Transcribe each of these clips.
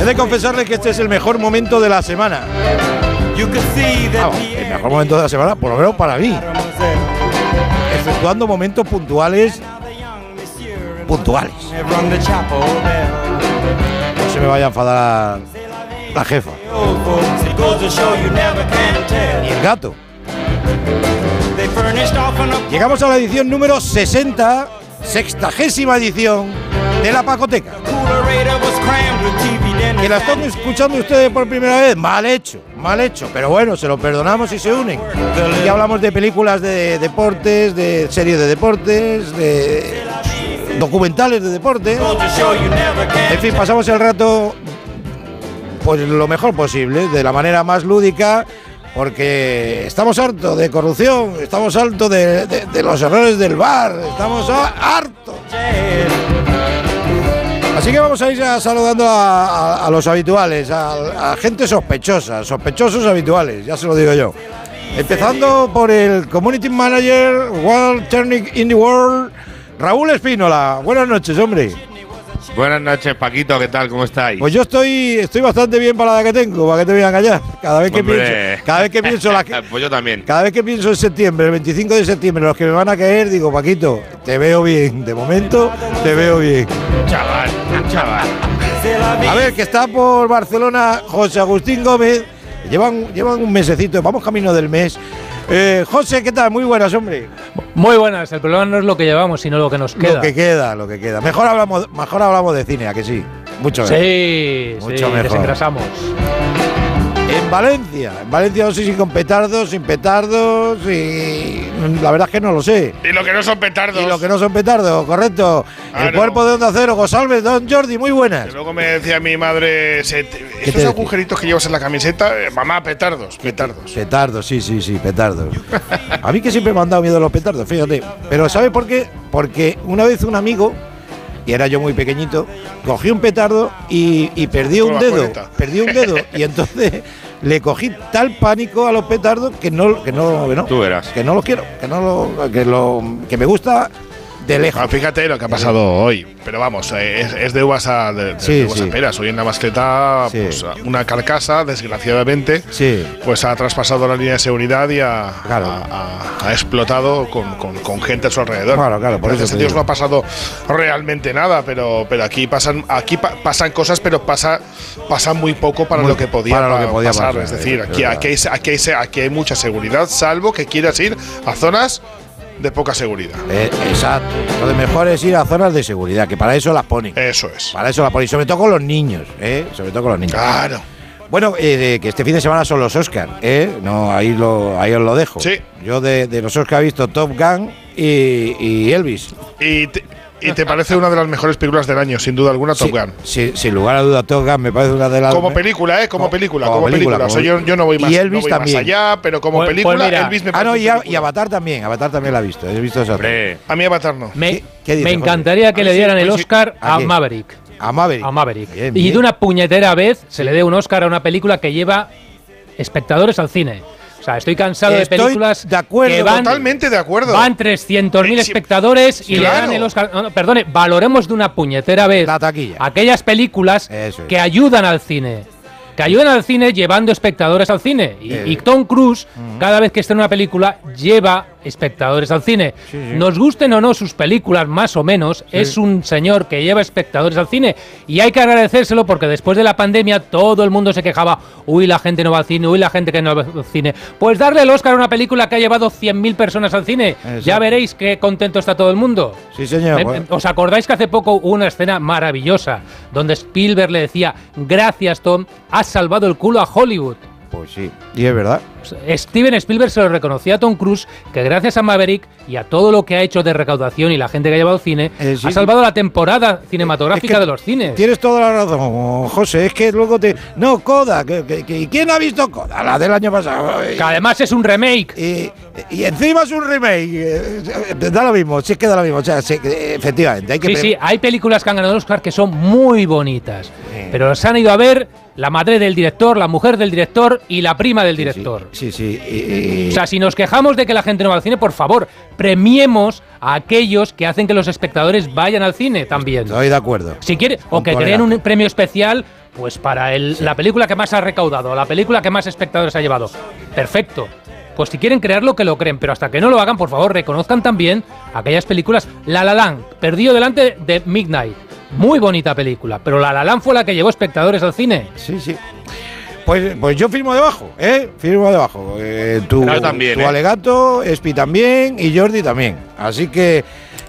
He de confesarle que este es el mejor momento de la semana. Vamos, el mejor momento de la semana, por lo menos para mí. Efectuando momentos puntuales. Puntuales. No se me vaya a enfadar la jefa. Y el gato. Llegamos a la edición número 60, sextagésima edición de la Pacoteca. Que la están escuchando ustedes por primera vez, mal hecho, mal hecho, pero bueno, se lo perdonamos y se unen. Y hablamos de películas de deportes, de series de deportes, de documentales de deporte. En fin, pasamos el rato pues lo mejor posible, de la manera más lúdica, porque estamos hartos de corrupción, estamos hartos de, de- los errores del bar, estamos hartos. Así que vamos a ir saludando a, los habituales, a, a gente sospechosa, sospechosos habituales, ya se lo digo yo. Empezando por el Community Manager World Turning in the World, Raúl Espínola. Buenas noches, hombre. Buenas noches, Paquito, ¿qué tal? ¿Cómo estáis? Pues yo estoy, estoy bastante bien para la que tengo, para que te voy a engañar. Cada vez que Hombre. pienso, cada vez que pienso la, pues yo también. cada vez que pienso en septiembre, el 25 de septiembre, los que me van a caer, digo, Paquito, te veo bien. De momento, te veo bien. Chaval, chaval. A ver, que está por Barcelona José Agustín Gómez. Llevan, llevan un mesecito, vamos camino del mes. Eh, José, ¿qué tal? Muy buenas, hombre. Muy buenas, el problema no es lo que llevamos, sino lo que nos queda. Lo que queda, lo que queda. Mejor hablamos, mejor hablamos de cine, ¿a que sí? Mucho mejor. Sí, Mucho sí, mejor. desengrasamos. En Valencia, en Valencia no sé si con petardos, sin petardos, y la verdad es que no lo sé. Y lo que no son petardos. Y lo que no son petardos, correcto. El Claro. cuerpo de Onda Cero, Gosalves, Don Jordi, muy buenas. Que luego me decía mi madre, decía? agujeritos que llevas en la camiseta, eh, mamá, petardos, petardos. Petardos, sí, sí, sí, petardos. A mí que siempre me han dado miedo los petardos, fíjate. Pero ¿sabe por qué? Porque una vez un amigo, y era yo muy pequeñito, cogió un petardo y, y perdió Con un dedo. Perdió un dedo. y entonces le cogí tal pánico a los petardos que no, que no, que no, Tú verás. que no los quiero, que no lo, que lo, que me gusta de lejos. Ah, fíjate lo que ha pasado hoy. Pero vamos, eh, es, es de uvas a, de, Sí, de uvas a sí. peras. Hoy en la mascleta, Sí. pues, una carcasa, desgraciadamente, pues ha traspasado la línea de seguridad y ha, Claro. ha- ha- ha explotado con, con- con gente a su alrededor. Claro, claro, por eso Gracias te a Dios digo. no ha pasado realmente nada, pero, pero aquí pasan aquí pa- pasan cosas, pero pasa, pasa muy poco para Muy- lo que podía, para lo que pa- podía pasar. pasar, es decir, aquí, aquí, hay, aquí, hay, aquí hay mucha seguridad, salvo que quieras ir a zonas de poca seguridad. Eh, exacto. Lo mejor es ir a zonas de seguridad, que para eso las ponen. Eso es. Para eso las ponen. Sobre todo con los niños, ¿eh? Sobre todo con los niños. Claro. Bueno, eh, que este fin de semana son los Oscars, ¿eh? No, ahí, lo, ahí os lo dejo. Sí. Yo de, de los Oscars he visto Top Gun y, y Elvis. Y y te parece una de las mejores películas del año, sin duda alguna, Top Sí, Gun. sí, sin lugar a duda, Top Gun me parece una de las. Como película, ¿eh? Como, Como- película, como como, película. película, O sea, yo, yo no voy más, Y Elvis no voy más también. allá, pero como Pues- pues película, mira. Elvis me Ah, no, y, a- película. y Avatar también. Avatar también la he visto. He visto esa. A mí Avatar no. Me, ¿Qué- qué dices, me José? encantaría que le dieran el pues sí. Oscar ¿A? Maverick. A Maverick. A Maverick. Bien, Y de una puñetera vez se le dé un Oscar a una película que lleva espectadores al cine. O sea, estoy cansado Estoy de películas de acuerdo, que van, Totalmente de acuerdo. van 300.000 Eh, sí, espectadores y le dan el Oscar. No, no, perdone, valoremos de una puñetera vez La taquilla. aquellas películas es. que ayudan al cine. Que ayudan al cine llevando espectadores al cine. Y, Eh. y Tom Cruise, cada vez que está en una película, lleva espectadores al cine. Sí, sí. Nos gusten o no sus películas, más o menos, es un señor que lleva espectadores al cine. Y hay que agradecérselo porque después de la pandemia todo el mundo se quejaba, uy, la gente no va al cine, uy, la gente que no va al cine. Pues darle el Oscar a una película que ha llevado 100.000 personas al cine. Ya veréis qué contento está todo el mundo. Sí, señor. Bueno. eh, ¿Os acordáis que hace poco hubo una escena maravillosa donde Spielberg le decía, gracias Tom, has salvado el culo a Hollywood? Pues sí. Y es verdad. Steven Spielberg se lo reconocía a Tom Cruise que gracias a Maverick y a todo lo que ha hecho de recaudación y la gente que ha llevado al cine, Eh, sí. ha salvado la temporada cinematográfica Es que de los cines. Tienes toda la razón, José. Es que luego te. No, Coda. Que, que- que- ¿Quién ha visto Coda? La del año pasado. Que además es un remake. Y, y encima es un remake. eh, eh, Da lo mismo, sí que da lo mismo. O sea, sí, efectivamente, hay que. Sí, sí, hay películas que han ganado Oscar que son muy bonitas, pero se han ido a ver la madre del director, la mujer del director y la prima del director. Sí, sí. O sea, si nos quejamos de que la gente no va al cine, por favor, premiemos a aquellos que hacen que los espectadores vayan al cine también. estoy de acuerdo. Si quiere, o que creen un premio especial, pues para el- la película que más ha recaudado, la película que más espectadores ha llevado. Perfecto. Pues si quieren crearlo, que lo creen, pero hasta que no lo hagan, por favor, reconozcan también aquellas películas. La La Land, perdido delante de Midnight. Muy bonita película, pero La La Land fue la que llevó espectadores al cine. Sí, sí. Pues, pues yo firmo debajo, ¿eh? Firmo debajo. Eh, tu, también, tu ¿eh? alegato, Espi también y Jordi también. Así que,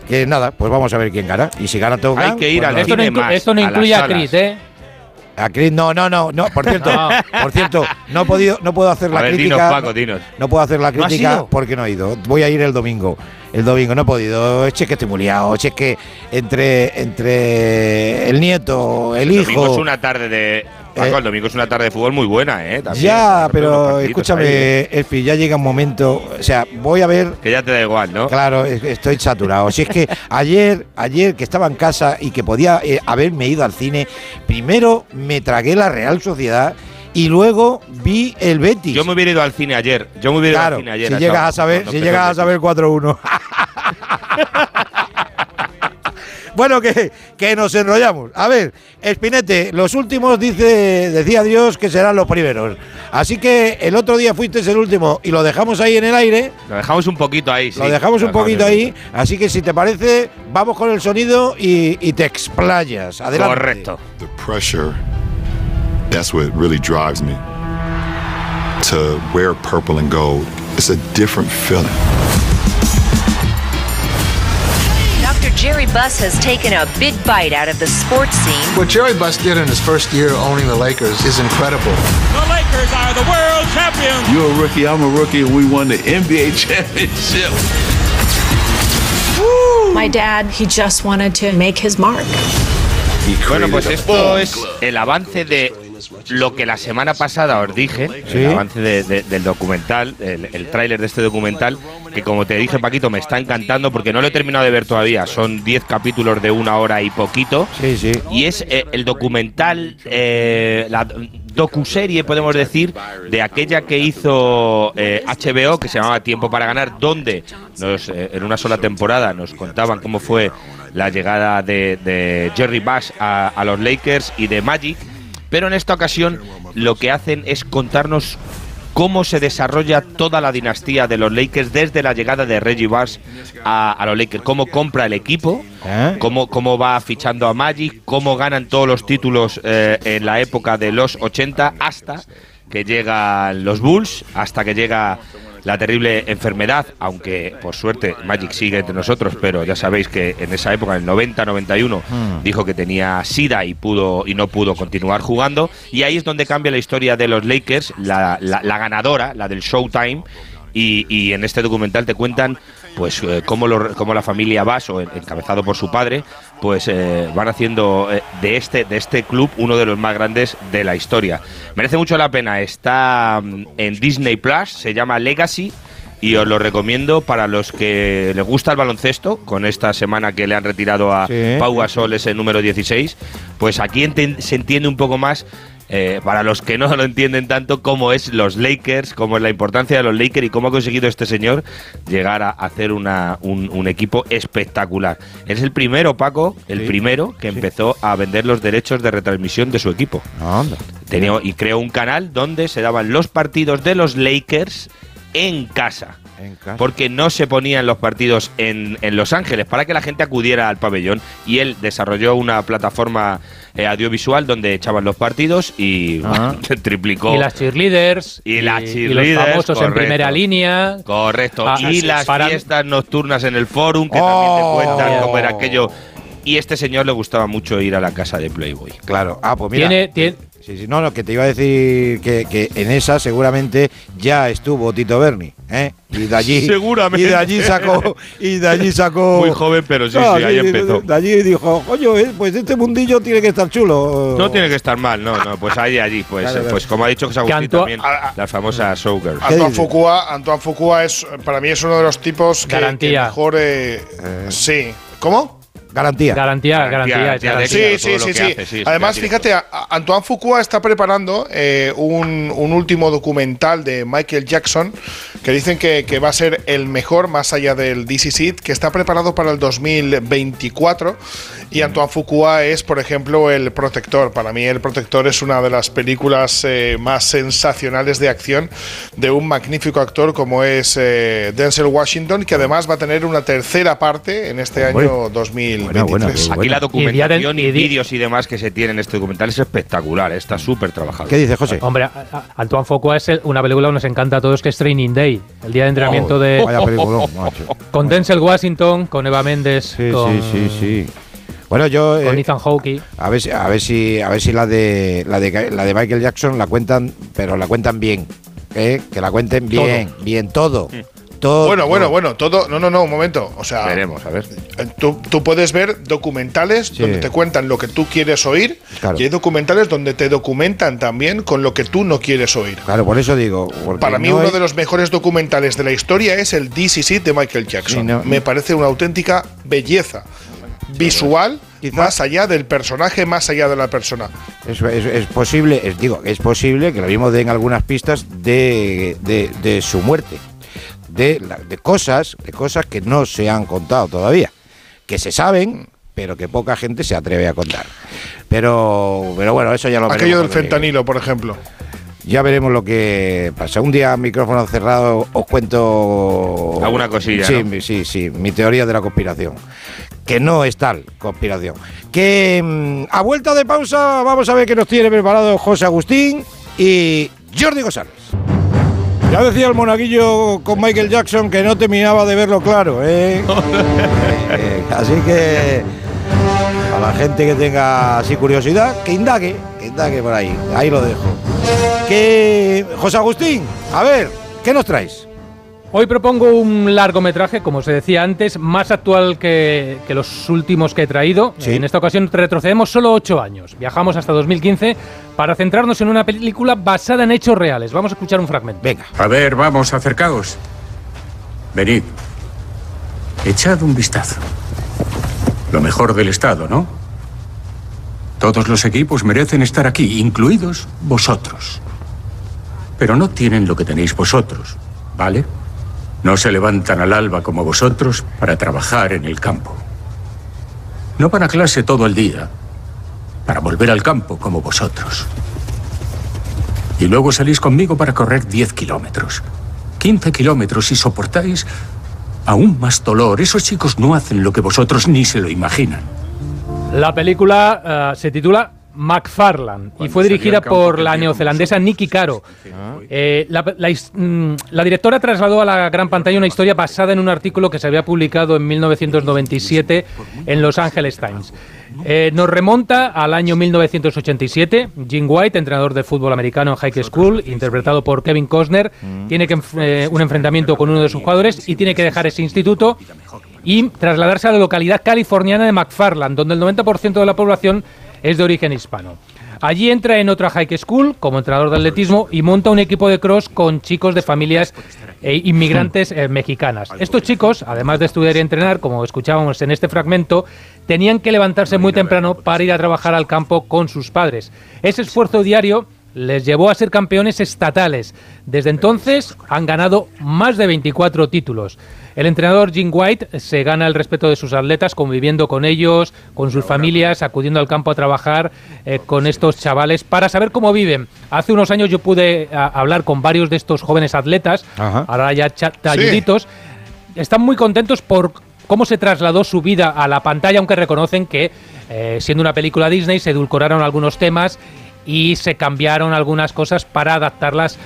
que nada, pues vamos a ver quién gana. Y si gana Tom Hay que ir pues al. Esto no, más, esto no a incluye a salas. Chris, ¿eh? A Chris, no, no, no, no. Por cierto, No. por cierto, no he podido, no puedo hacer la A ver, crítica. dinos, Paco, dinos. No puedo hacer la ¿No has crítica porque no he ido. Voy a ir el domingo. El domingo no he podido. Es que estoy muy liado. Es que entre, entre el nieto, el El domingo hijo. es una tarde de. Paco, Eh, el domingo es una tarde de fútbol muy buena, ¿eh? También. ya, pero escúchame, Espi, ya llega un momento. O sea, voy a ver. Que ya te da igual, ¿no? Claro, estoy saturado. Si es que ayer, ayer que estaba en casa y que podía eh, haberme ido al cine, primero me tragué la Real Sociedad y luego vi el Betis. Yo me hubiera ido al cine ayer. Yo me hubiera claro, ido al cine ayer. si llegas a saber, si llegas a saber 4-1. Bueno, que, que nos enrollamos. A ver, Espinete, los últimos dice, decía Dios que serán los primeros. Así que el otro día fuiste el último y lo dejamos ahí en el aire. Lo dejamos un poquito ahí, sí. Lo dejamos un poquito ahí, así que si te parece, vamos con el sonido y, y te explayas. Adelante. Correcto. the pressure that's what really drives me to wear purple and gold it's a different feeling Jerry Buss has taken a big bite out of the sports scene. What Jerry Buss did in his first year owning the Lakers is incredible. The Lakers are the world champions. You're a rookie, I'm a rookie, and we won the NBA championship. My dad, he just wanted to make his mark. Bueno, pues esto es el avance de lo que la semana pasada os dije, Sí. el avance de- de- del documental, el, el tráiler de este documental, que como te dije Paquito, me está encantando porque no lo he terminado de ver todavía, son 10 capítulos de una hora y poquito, Sí, sí. y es eh, el documental, eh, la docuserie, podemos decir, de aquella que hizo eh, HBO, que se llamaba Tiempo para Ganar, donde nos, eh, en una sola temporada nos contaban cómo fue la llegada de, de Jerry Buss a, a los Lakers y de Magic, pero en esta ocasión lo que hacen es contarnos cómo se desarrolla toda la dinastía de los Lakers desde la llegada de Reggie Buss a, a los Lakers, cómo compra el equipo, ¿Eh? cómo, cómo va fichando a Magic, cómo ganan todos los títulos eh, en la época de los 80 hasta que llegan los Bulls, hasta que llega la terrible enfermedad, aunque por suerte Magic sigue entre nosotros, pero ya sabéis que en esa época, en el 90-91, dijo que tenía SIDA y pudo y no pudo continuar jugando. Y ahí es donde cambia la historia de los Lakers, la, la- la ganadora, la del Showtime. Y, y en este documental te cuentan pues eh, cómo, lo- cómo la familia en- encabezado por su padre, pues eh, van haciendo eh, de este de este club uno de los más grandes de la historia. Merece mucho la pena. Está mm, en Disney Plus, se llama Legacy y os lo recomiendo para los que les gusta el baloncesto, con esta semana que le han retirado a Sí. Pau Gasol ese número 16, pues aquí enten- se entiende un poco más eh, para los que no lo entienden tanto, cómo es los Lakers, cómo es la importancia de los Lakers y cómo ha conseguido este señor llegar a hacer una, un, un equipo espectacular. Es el primero, Paco, el Sí. primero que empezó a vender los derechos de retransmisión de su equipo. Anda. Tenía, y creó un canal donde se daban los partidos de los Lakers en casa. En casa. Porque no se ponían los partidos en, en Los Ángeles para que la gente acudiera al pabellón. Y él desarrolló una plataforma eh, audiovisual donde echaban los partidos y Ah. triplicó. Y las cheerleaders. Y las y los cheerleaders, famosos en primera línea. Correcto. Ah, y las para- fiestas nocturnas en el forum, que Oh. también te cuentan cómo era aquello. Y este señor le gustaba mucho ir a la casa de Playboy. Claro. Ah, pues mira. Tiene, tiene- Sí, sí, no, no, que te iba a decir que, que en esa seguramente ya estuvo Tito Berni, ¿eh? Y de allí. Seguramente. Y de allí sacó. Y de allí sacó. Muy joven, pero sí, No, sí, ahí empezó. De allí dijo, coño, eh, pues este mundillo tiene que estar chulo. No tiene que estar mal, no, no, pues ahí, allí, pues, Claro, eh, claro. pues como ha dicho José Agustín Canto- también, a- a- las famosas showgirls. ¿Qué Antoine? Fuqua, Antoine Fuqua es, para mí es uno de los tipos que, que mejor... eh, sí. ¿Cómo? Garantía. Garantía, garantía. Garantía, garantía. de- Sí, sí, sí, sí. hace, sí, es Además, fíjate, a- a- Antoine Fuqua está preparando eh, un, un último documental de Michael Jackson que dicen que, que va a ser el mejor más allá del DC Seed, que está preparado para el 2024. Y Antoine Fuqua es, por ejemplo, El Protector. Para mí, El Protector es una de las películas eh, más sensacionales de acción de un magnífico actor como es eh, Denzel Washington, que además va a tener una tercera parte en este Hombre. año 2023. Buena, buena, qué Aquí buena. la documentación Y y, vídeos y demás que se tienen en este documental es espectacular, eh, está súper trabajado. ¿Qué dice José? Hombre, Antoine Fuqua es el- una película que nos encanta a todos, que es Training Day, el día de entrenamiento de Vaya peliculón, macho. con Denzel Washington, con Eva Méndez, Sí, con, sí, sí, sí. Bueno, yo con eh, Ethan Hawke. a ver si a ver si a ver si la de la de la de Michael Jackson la cuentan, pero la cuentan bien, ¿eh? Que la cuenten bien, bien todo. Todo. Bueno, bueno, bueno, todo. No, no, no, un momento. O sea, Veremos, a ver. eh, tú, tú puedes ver documentales Sí. donde te cuentan lo que tú quieres oír Claro. y hay documentales donde te documentan también con lo que tú no quieres oír. Claro, por eso digo. Para mí, no uno de los mejores documentales de la historia es el DCC de Michael Jackson. Sí, no. Me parece una auténtica belleza visual, Quizá- más allá del personaje, más allá de la persona. Es, es- es posible, es, digo, es posible que lo mismo den algunas pistas de, de- de su muerte, de, la- de cosas, de cosas que no se han contado todavía, que se saben, pero que poca gente se atreve a contar. Pero, pero bueno, eso ya lo veremos Aquello del llegue. fentanilo, por ejemplo. Ya veremos lo que pasa. Un día, micrófono cerrado, os cuento. Alguna cosilla, Sí, sí, sí. Mi teoría de la conspiración. Que no es tal conspiración. Que mm, a vuelta de pausa, vamos a ver qué nos tiene preparado José Agustín y Jordi González. Ya decía el monaguillo con Michael Jackson que no terminaba de verlo claro, ¿eh? Así que. A la gente que tenga así curiosidad, que indague, que indague por ahí. Ahí lo dejo. Que José Agustín, a ver, ¿qué nos traes? Hoy propongo un largometraje, como se decía antes, más actual que, que los últimos que he traído. Sí. En esta ocasión retrocedemos solo ocho años. Viajamos hasta 2015 para centrarnos en una película basada en hechos reales. Vamos a escuchar un fragmento. Venga. A ver, vamos, acercaos. Venid. Echad un vistazo. Lo mejor del Estado, ¿no? Todos los equipos merecen estar aquí, incluidos vosotros. Pero no tienen lo que tenéis vosotros, ¿vale? No se levantan al alba como vosotros para trabajar en el campo. No van a clase todo el día para volver al campo como vosotros. Y luego salís conmigo para correr 10 kilómetros. 15 kilómetros y soportáis aún más dolor. Esos chicos no hacen lo que vosotros ni se lo imaginan. La película eh, se titula McFarland y fue dirigida por la neozelandesa Nikki Caro. Eh, la, la his- mm, la directora trasladó a la gran pantalla una historia basada en un artículo que se había publicado en 1997 en Los Angeles Times. Eh, nos remonta al año 1987. Jim White, entrenador de fútbol americano en High School, interpretado por Kevin Costner, tiene que eh, un enfrentamiento con uno de sus jugadores y tiene que dejar ese instituto y trasladarse a la localidad californiana de McFarland, donde el 90% de la población es de origen hispano. Allí entra en otra high school como entrenador de atletismo y monta un equipo de cross con chicos de familias eh, inmigrantes eh, mexicanas. Estos chicos, además de estudiar y entrenar, como escuchábamos en este fragmento, tenían que levantarse muy temprano para ir a trabajar al campo con sus padres. Ese esfuerzo diario les llevó a ser campeones estatales. Desde entonces han ganado más de 24 títulos. El entrenador Jim White se gana el respeto de sus atletas conviviendo con ellos, con sus familias, acudiendo al campo a trabajar eh, con estos chavales para saber cómo viven. Hace unos años yo pude hablar con varios de estos jóvenes atletas, Ajá. ahora ya talluditos. Están muy contentos por cómo se trasladó su vida a la pantalla, aunque reconocen que eh, siendo una película Disney se edulcoraron algunos temas y se cambiaron algunas cosas para adaptarlas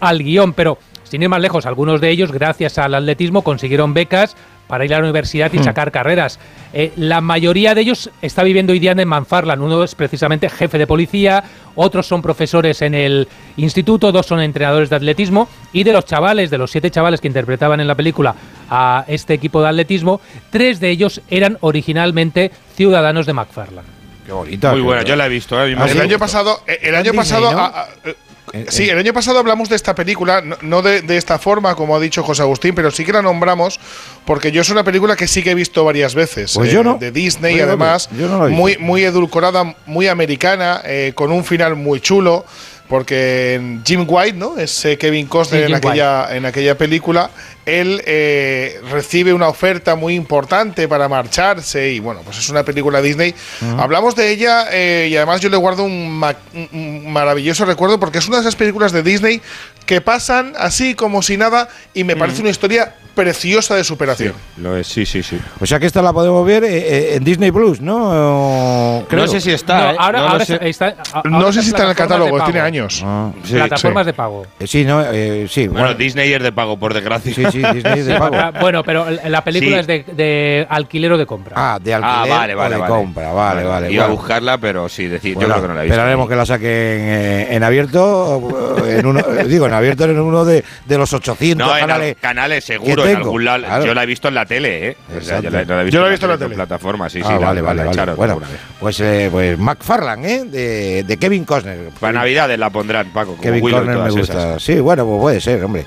al guion. Pero sin ir más lejos, algunos de ellos, gracias al atletismo, consiguieron becas para ir a la universidad y sacar carreras. Eh, la mayoría de ellos está viviendo hoy día en Manfarland. Uno es precisamente jefe de policía, otros son profesores en el instituto, dos son entrenadores de atletismo. Y de los chavales, de los siete chavales que interpretaban en la película a este equipo de atletismo, tres de ellos eran originalmente ciudadanos de McFarland. Qué bonita. Muy buena, yo la he visto. eh, ¿Ah, El sí? año pasado, eh, el año pasado ¿no? a- a- Sí, eh. el año pasado hablamos de esta película, no, no de, de esta forma, como ha dicho José Agustín, pero sí que la nombramos porque yo es una película que sí que he visto varias veces. Pues eh, yo no. De Disney, Oye, además. yo no la he visto. muy, muy edulcorada, muy americana, eh, con un final muy chulo. Porque Jim White, ¿no? Es eh, Kevin Costner Sí, en, aquella, en aquella película. Él eh, recibe una oferta muy importante para marcharse. Y bueno, pues es una película Disney. Hablamos de ella eh, y además yo le guardo un, ma- un- maravilloso recuerdo porque es una de esas películas de Disney que pasan así como si nada y me parece una historia preciosa de superación. Lo es, sí, sí, sí. O sea que esta la podemos ver eh, eh, en Disney Plus, ¿no? O- No sé si está, No, ¿eh? ahora, No ahora sé. está, a- No ahora sé si está en el catálogo, tiene años. Ah, sí, plataformas sí. de pago. Eh, sí, no, eh, sí. Bueno, Bueno, Disney es de pago, por desgracia. sí, sí, Disney es de pago. Ah, Bueno, pero la la película Sí. es de, de alquiler o de compra. Ah, de alquiler Ah, vale, vale, o de vale. compra, vale, vale. Iba bueno. a buscarla, pero sí, decir, Bueno, yo creo que no la he visto. Esperaremos que la saquen eh, en abierto, en uno, digo, en abierto en uno de, de los 800 No, en canales. al- canales seguro, en tengo, algún lado. claro. Yo la he visto en la tele, ¿eh? O sea, yo, la, Exacto. no la he Yo la he visto en la tele. plataforma, sí, sí. Ah, la- vale, la- vale, la vale. echaron Bueno, alguna vez. pues, eh, pues McFarlane, ¿eh? De, de Kevin Costner. Para Navidades la pondrán, Paco. Como Kevin Costner me gusta. esas. Sí, bueno, pues puede ser, hombre.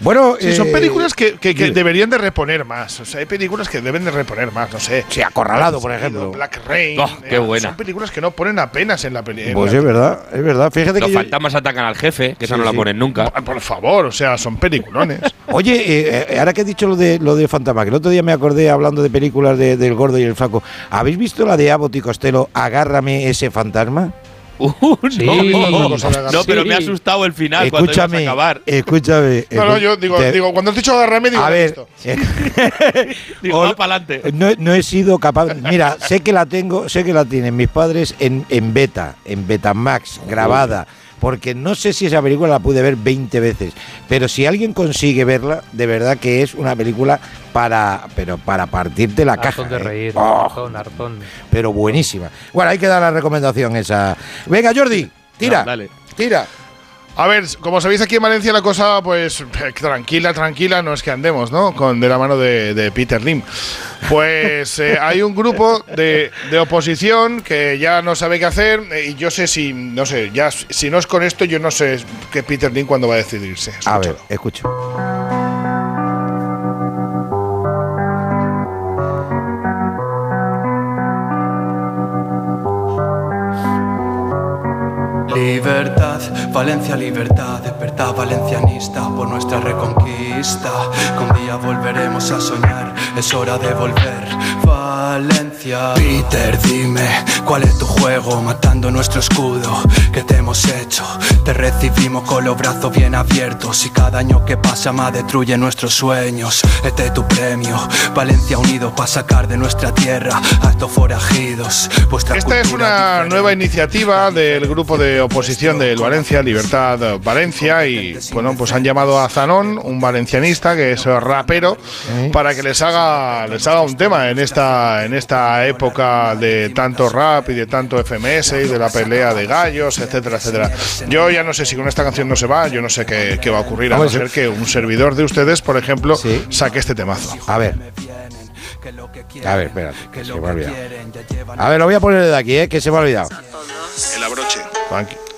Bueno, Sí, son eh, películas que, que- deberían de reponer más. O sea, hay películas que deben de reponer más, no sé. Sí, Acorralado, por ejemplo. Black Rain. Oh, qué eh, buena. Son películas que no ponen apenas en la película. Pues es verdad, es verdad. Fíjate Los que yo- fantasmas atacan al jefe, que esa Sí, no la sí. ponen nunca. Por favor, o sea, son peliculones. Oye, eh, eh, ahora que he dicho lo de lo de Fantasma, que el otro día me acordé hablando de películas de- del gordo y el flaco. ¿Habéis visto la de Abbott y Costello, Agárrame ese fantasma? Uh, Sí. no, no, pero me ha asustado el final cuando ibas a Escúchame, acabar. escúchame. No, no, yo digo, te- digo cuando has dicho agarrarme, digo, a ¿lo has ver? Digo, va para adelante. no, no he sido capaz. Mira, sé que la tengo, sé que la tienen mis padres en, en beta, en Betamax, grabada. Porque no sé si esa película la pude ver 20 veces. Pero si alguien consigue verla, de verdad que es una película para, pero para partirte la caja. De ¿eh? reír. Oh, hartón, hartón. pero buenísima. Bueno, hay que dar la recomendación esa. Venga, Jordi, tira. No, dale. Tira. A ver, como sabéis aquí en Valencia la cosa, pues tranquila, tranquila, no es que andemos, ¿no? Con de la mano de, de Peter Lim. Pues eh, hay un grupo de, de oposición que ya no sabe qué hacer eh, y yo sé si, no sé, ya si no es con esto, yo no sé que Peter Lim cuándo va a decidirse. A ver, escucho. Valencia, libertad, despertad valencianista por nuestra reconquista. Que un día volveremos a soñar, es hora de volver. Valencia. Peter, dime, ¿cuál es tu juego? Matando nuestro escudo, ¿qué te hemos hecho? Te recibimos con los brazos bien abiertos cada año que pasa más destruye nuestros sueños. Este es tu premio, Valencia unido para sacar de nuestra tierra a estos forajidos. Vuestra Esta es una nueva iniciativa del grupo de oposición del Valencia, Libertad Valencia, y bueno, pues han llamado a Zanón, un valencianista que es rapero, para que les haga les haga un tema en esta en esta época de tanto rap y de tanto FMS y de la pelea de gallos, etcétera, etcétera. Yo ya no sé si con esta canción no se va, yo no sé qué, qué va a ocurrir, a no ser que un servidor de ustedes, por ejemplo, Sí. saque este temazo. A ver, a ver, espérate, que se me ha olvidado. A ver, lo voy a poner de aquí, ¿eh? que se me ha olvidado. El abroche.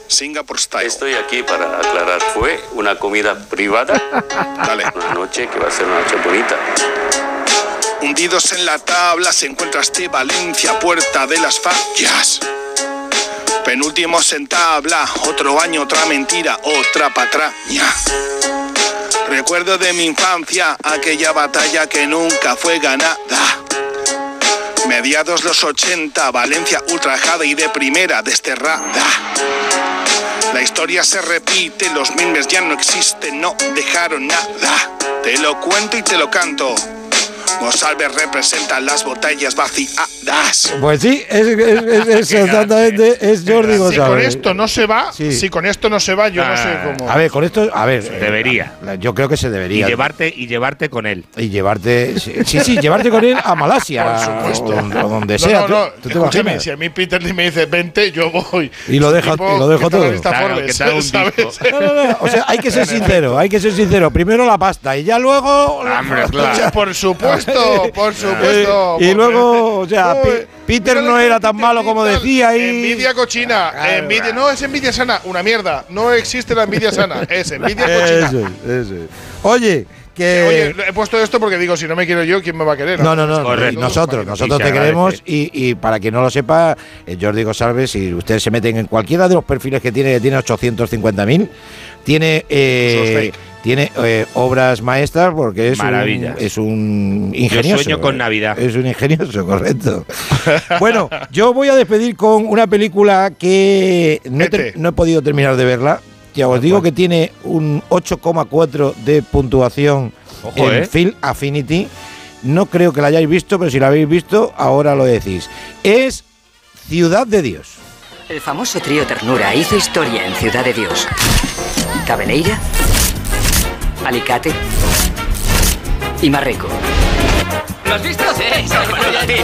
Singapore Style. Estoy aquí para aclarar, fue una comida privada, Dale. una noche que va a ser una noche bonita. Hundidos en la tabla se encuentra este Valencia, puerta de las fallas. Penúltimos en tabla, otro año, otra mentira, otra patraña. Recuerdo de mi infancia aquella batalla que nunca fue ganada. Mediados los 80, Valencia ultrajada y de primera desterrada. La historia se repite, los memes ya no existen, no dejaron nada. Te lo cuento y te lo canto. González representa las botellas vaciadas. Pues sí, es, es- es- es exactamente, es Jordi Si con González. esto no se va, Sí. si con esto no se va, yo no sé Ah, cómo. A ver, con esto, a ver. eh, Debería. la- Yo creo que se Y debería. llevarte, y llevarte con él. Y llevarte. Sí, sí, sí, llevarte con él a Malasia. Por supuesto. O, o donde sea. no, ¿Tú- no. Si a mí Peter Lee me dice 20, yo voy. Y lo deja- Tipo y lo dejo todo. O sea, hay que ser sincero, hay que ser sincero. Primero la pasta y ya luego. la- Hombre, claro. por supuesto, supuesto, por supuesto. Eh, y luego, o sea, Uy, Peter no era tan malo como decía y Envidia cochina. Claro, envidia, no es envidia sana, una mierda. No existe la envidia sana, es envidia cochina. Eso es, eso es. Oye, que Oye, he puesto esto porque digo, si no me quiero yo, ¿quién me va a querer? No, no, no. Correcto. Nosotros, nosotros te queremos y, y para quien no lo sepa, eh, Jordi González, si ustedes se meten en cualquiera de los perfiles que tiene, que tiene 850.000, tiene eh, tiene eh, obras maestras porque es un, es un ingenioso. sueño con Navidad. Es un ingenioso, correcto. bueno, yo voy a despedir con una película que no he, no he podido terminar de verla. Ya os digo que tiene un 8,4 de puntuación Ojo, en ¿eh? Film Affinity. No creo que la hayáis visto, pero si la habéis visto, ahora lo decís. Es Ciudad de Dios. El famoso trío Ternura hizo historia en Ciudad de Dios. Cabeleira, Alicate y Marreco. ¿Lo has visto? Sí,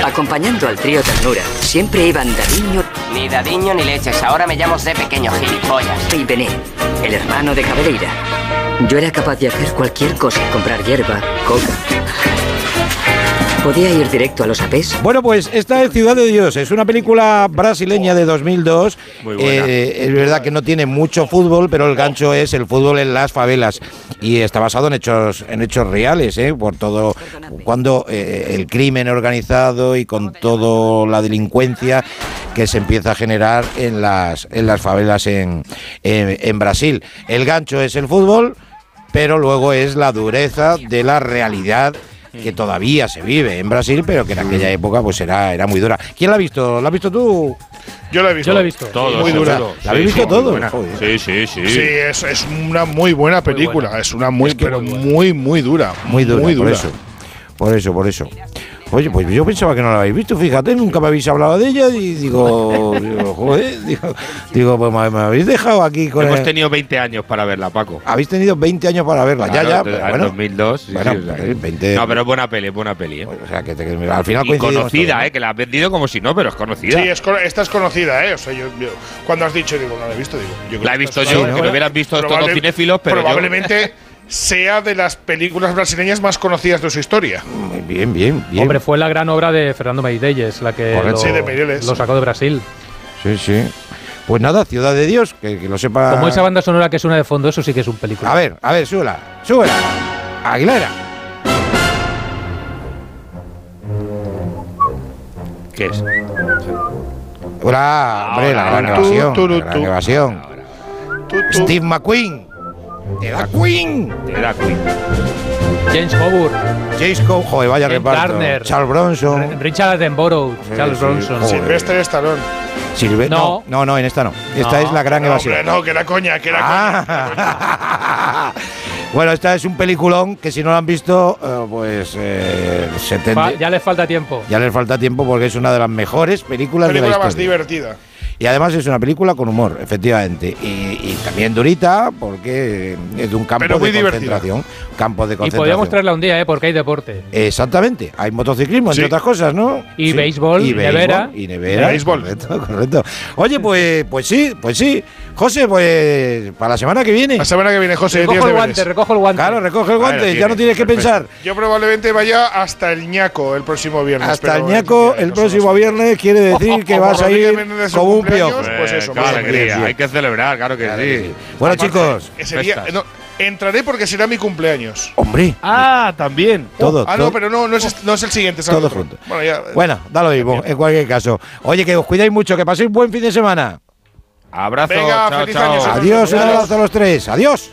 Acompañando al trío Ternura, siempre iban Dadiño Ni dadiño ni leches, ahora me llamo de pequeño gilipollas. y Bené, el hermano de Cabeleira. Yo era capaz de hacer cualquier cosa, comprar hierba, coca. Podía ir directo a los apés. Bueno, pues esta es Ciudad de Dios. Es una película brasileña de 2002. Muy buena. Eh, es verdad que no tiene mucho fútbol, pero el gancho es el fútbol en las favelas. Y está basado en hechos, en hechos reales, ¿eh? por todo. Cuando eh, el crimen organizado y con toda la delincuencia que se empieza a generar en las, en las favelas en, en- en Brasil. El gancho es el fútbol, pero luego es la dureza de la realidad que todavía se vive en Brasil, pero que en aquella época pues era, era muy dura. ¿Quién la ha visto? ¿La has visto tú? Yo la he visto. Yo la he visto. Todo, Muy dura. seguro. ¿La habéis Sí, visto todo? Sí, sí, sí. Sí, es, es una muy buena película. buena. Es una muy, Es que pero muy muy, muy dura. Muy dura, por eso. Por eso, por eso. Oye, pues yo pensaba que no la habéis visto, fíjate, nunca me habéis hablado de ella y digo, digo, joder, digo, digo, pues me, me habéis dejado aquí con Hemos el- tenido 20 años para verla, Paco. Habéis tenido 20 años para verla, Claro, ya, ya, pero bueno. 2002. sí, Bueno, sí, o sea, eh, 20 No, pero es buena peli, es buena peli. ¿eh? O sea, que, te- que al final Y conocida, todos, ¿no? ¿eh? Que la has vendido como si no, pero es conocida. Sí, es, esta es conocida, ¿eh? O sea, yo, yo- cuando has dicho, digo, no la he visto, digo. Yo creo La he visto yo, que lo hubieran visto estos dos probable- cinéfilos, pero yo- Probablemente sea de las películas brasileñas más conocidas de su historia. Muy Bien, bien, bien. Hombre, fue la gran obra de Fernando Meirelles, la que lo, Sí, de Meirelles. lo sacó de Brasil. Sí, sí. Pues nada, Ciudad de Dios, que, que lo sepa. Como esa banda sonora que suena de fondo, eso sí que es un película. A ver, a ver, súbela, súbela. Aguilera. ¿Qué es? Hola, hombre, la gran Tú, evasión. tú, La gran tú. evasión. Tú, tú. Steve McQueen. Era Queen. Era Queen. James Coburn, James Cole, joder, vaya James reparto. Garner. Charles Bronson. Richard Attenborough, Sí, Charles sí, Bronson. joder. Sylvester Stallone. Silve- no. No. no, no, en esta no. Esta No. es la gran No, evasión. hombre, no, que era coña, que era coña. Ah. bueno, esta es un peliculón que si no lo han visto, eh, pues eh, se tende- ya les falta tiempo. ya les falta tiempo porque es una de las mejores películas de la Película más historia. divertida. Y además es una película con humor, efectivamente. Y, y también durita porque es de un campo Pero muy de divertida. Concentración. Campo de Y concentración. podríamos traerla un día, ¿eh? porque hay deporte. Exactamente. Hay motociclismo, entre Sí. otras cosas, ¿no? Y béisbol, y y nevera. Y nevera. Y béisbol. Correcto, correcto. Oye, pues, pues sí, pues sí. José, pues para la semana que viene. La semana que viene, José, Recojo el guante, deberes. recojo el guante. Claro, recoge el guante, ya no tienes, que pensar. Yo probablemente vaya hasta el ñaco el próximo viernes. Hasta el ñaco el próximo viernes quiere decir que vas a ir como un piojo. Pues eso, qué alegría, hay que celebrar, claro que sí. Bueno, chicos, Ese día, Festas. no, entraré porque será mi cumpleaños. hombre, Ah, también. todo, ah, todo- no, pero no, no es, no es el siguiente, es el todo otro. junto. Bueno, ya. Bueno, da lo mismo, en cualquier caso. Oye, que os cuidáis mucho, que paséis buen fin de semana. Abrazo, Venga, chao, feliz chao. año, señor. Adiós, un Adiós. abrazo a los tres. Adiós.